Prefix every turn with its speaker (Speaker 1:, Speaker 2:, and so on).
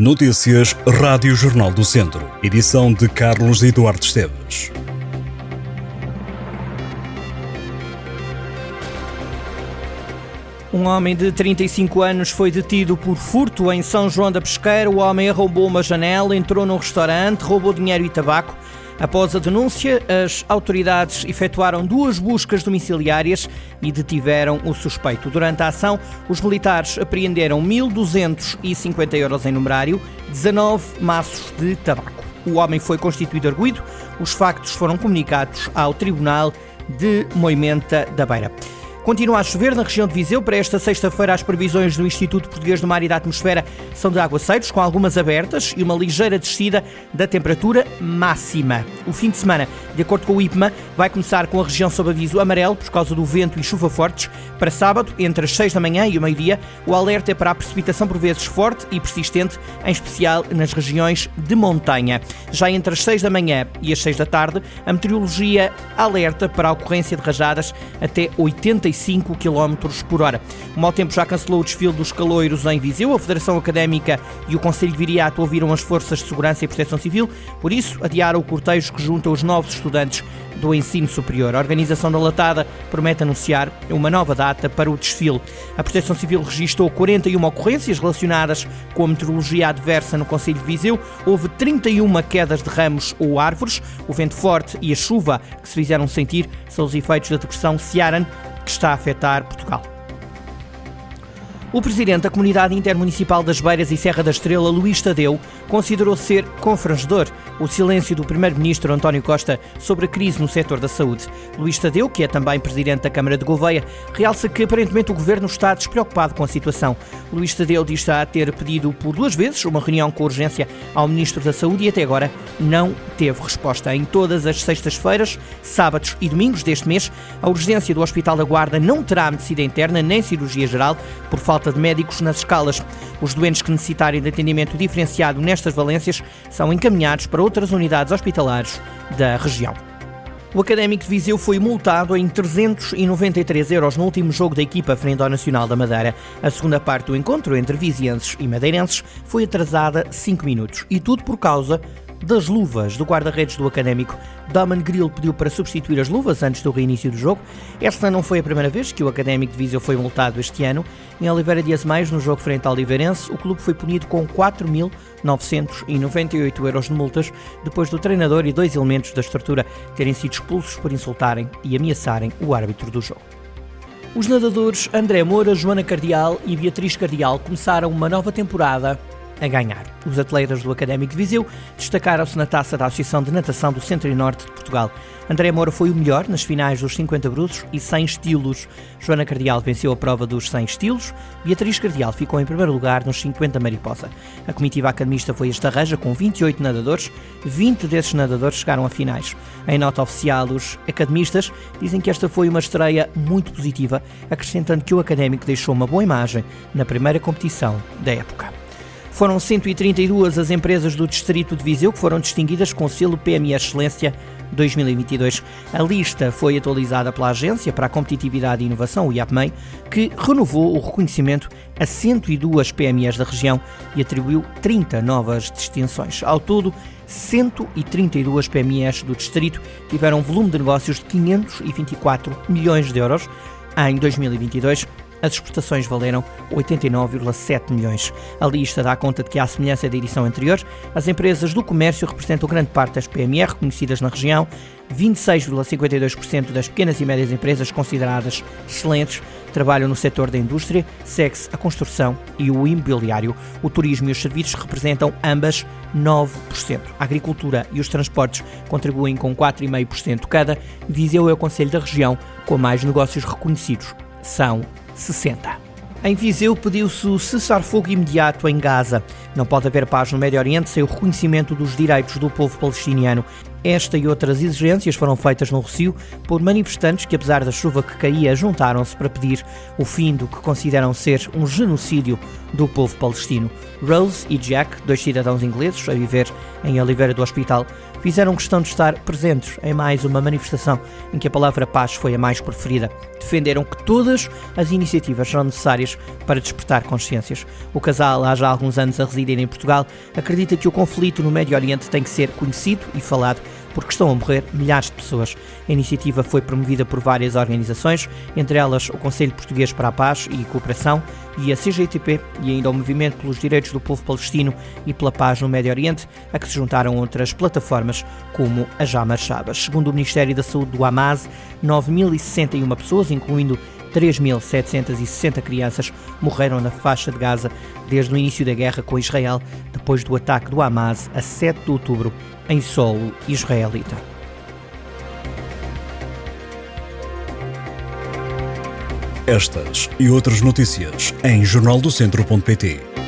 Speaker 1: Notícias Rádio Jornal do Centro. Edição de Carlos Eduardo Esteves.
Speaker 2: Um homem de 35 anos foi detido por furto em São João da Pesqueira. O homem arrombou uma janela, entrou num restaurante, roubou dinheiro e tabaco. Após a denúncia, as autoridades efetuaram duas buscas domiciliárias e detiveram o suspeito. Durante a ação, os militares apreenderam 1.250 euros em numerário, 19 maços de tabaco. O homem foi constituído arguído. Os factos foram comunicados ao Tribunal de Moimenta da Beira. Continua a chover na região de Viseu. Para esta sexta-feira, as previsões do Instituto Português do Mar e da Atmosfera são de aguaceiros, com algumas abertas e uma ligeira descida da temperatura máxima. O fim de semana, de acordo com o IPMA, vai começar com a região sob aviso amarelo por causa do vento e chuva fortes. Para sábado, entre as 6 da manhã e o meio-dia, o alerta é para a precipitação por vezes forte e persistente, em especial nas regiões de montanha. Já entre as 6 da manhã e as 6 da tarde, a meteorologia alerta para a ocorrência de rajadas até 80 45 km por hora. O mau tempo já cancelou o desfile dos caloiros em Viseu. A Federação Académica e o Conselho de Viriato ouviram as forças de segurança e proteção civil, por isso adiaram o cortejo que junta os novos estudantes do ensino superior. A organização da Latada promete anunciar uma nova data para o desfile. A Proteção Civil registrou 41 ocorrências relacionadas com a meteorologia adversa no Conselho de Viseu. Houve 31 quedas de ramos ou árvores. O vento forte e a chuva que se fizeram sentir são os efeitos da depressão Ciaran que está a afetar Portugal. O presidente da Comunidade Intermunicipal das Beiras e Serra da Estrela, Luís Tadeu, considerou ser confrangedor o silêncio do primeiro-ministro António Costa sobre a crise no setor da saúde. Luís Tadeu, que é também presidente da Câmara de Gouveia, realça que aparentemente o governo está despreocupado com a situação. Luís Tadeu diz a ter pedido por duas vezes uma reunião com urgência ao ministro da Saúde e até agora não teve resposta. Em todas as sextas-feiras, sábados e domingos deste mês, a urgência do Hospital da Guarda não terá medicina interna nem cirurgia geral por falta de médicos nas escalas. Os doentes que necessitarem de atendimento diferenciado nestas valências são encaminhados para outras unidades hospitalares da região. O Académico de Viseu foi multado em 393 euros no último jogo da equipa frente ao Nacional da Madeira. A segunda parte do encontro entre vizienses e madeirenses foi atrasada 5 minutos. E tudo por causa das luvas do guarda-redes do Académico. Daman Grill pediu para substituir as luvas antes do reinício do jogo. Esta não foi a primeira vez que o Académico de Viseu foi multado este ano. Em Oliveira Dias Mais, no jogo frente ao Oliveirense, o clube foi punido com 4.998 euros de multas depois do treinador e dois elementos da estrutura terem sido expulsos por insultarem e ameaçarem o árbitro do jogo. Os nadadores André Moura, Joana Cardial e Beatriz Cardial começaram uma nova temporada a ganhar. Os atletas do Académico de Viseu destacaram-se na taça da Associação de Natação do Centro e Norte de Portugal. André Moura foi o melhor nas finais dos 50 brutos e 100 estilos. Joana Cardial venceu a prova dos 100 estilos. Beatriz Cardial ficou em primeiro lugar nos 50 mariposa. A comitiva academista foi esta reja com 28 nadadores. 20 desses nadadores chegaram a finais. Em nota oficial, os academistas dizem que esta foi uma estreia muito positiva, acrescentando que o académico deixou uma boa imagem na primeira competição da época. Foram 132 as empresas do Distrito de Viseu que foram distinguidas com o selo PME Excelência 2022. A lista foi atualizada pela Agência para a Competitividade e Inovação, o IAPMEI, que renovou o reconhecimento a 102 PMEs da região e atribuiu 30 novas distinções. Ao todo, 132 PMEs do distrito tiveram um volume de negócios de 524 milhões de euros em 2022 as exportações valeram 89,7 milhões. A lista dá conta de que, à semelhança da edição anterior, as empresas do comércio representam grande parte das PME reconhecidas na região, 26,52% das pequenas e médias empresas consideradas excelentes trabalham no setor da indústria, segue-se a construção e o imobiliário. O turismo e os serviços representam ambas 9%. A agricultura e os transportes contribuem com 4,5% cada. Viseu é o conselho da região com mais negócios reconhecidos. São 60. Em Viseu pediu-se o cessar-fogo imediato em Gaza. Não pode haver paz no Médio Oriente sem o reconhecimento dos direitos do povo palestiniano. Esta e outras exigências foram feitas no Rocio por manifestantes que, apesar da chuva que caía, juntaram-se para pedir o fim do que consideram ser um genocídio do povo palestino. Rose e Jack, dois cidadãos ingleses a viver em Oliveira do Hospital, fizeram questão de estar presentes em mais uma manifestação em que a palavra paz foi a mais preferida. Defenderam que todas as iniciativas são necessárias para despertar consciências. O casal, há já alguns anos a residir em Portugal, acredita que o conflito no Médio Oriente tem que ser conhecido e falado porque estão a morrer milhares de pessoas. A iniciativa foi promovida por várias organizações, entre elas o Conselho Português para a Paz e Cooperação e a CGTP e ainda o Movimento pelos Direitos do Povo Palestino e pela Paz no Médio Oriente, a que se juntaram outras plataformas como a Já Marchavas. Segundo o Ministério da Saúde do Hamas, 9.061 pessoas, incluindo 3.760 crianças morreram na faixa de Gaza desde o início da guerra com Israel, depois do ataque do Hamas a 7 de outubro em solo israelita.
Speaker 1: Estas e outras notícias em jornaldocentro.pt.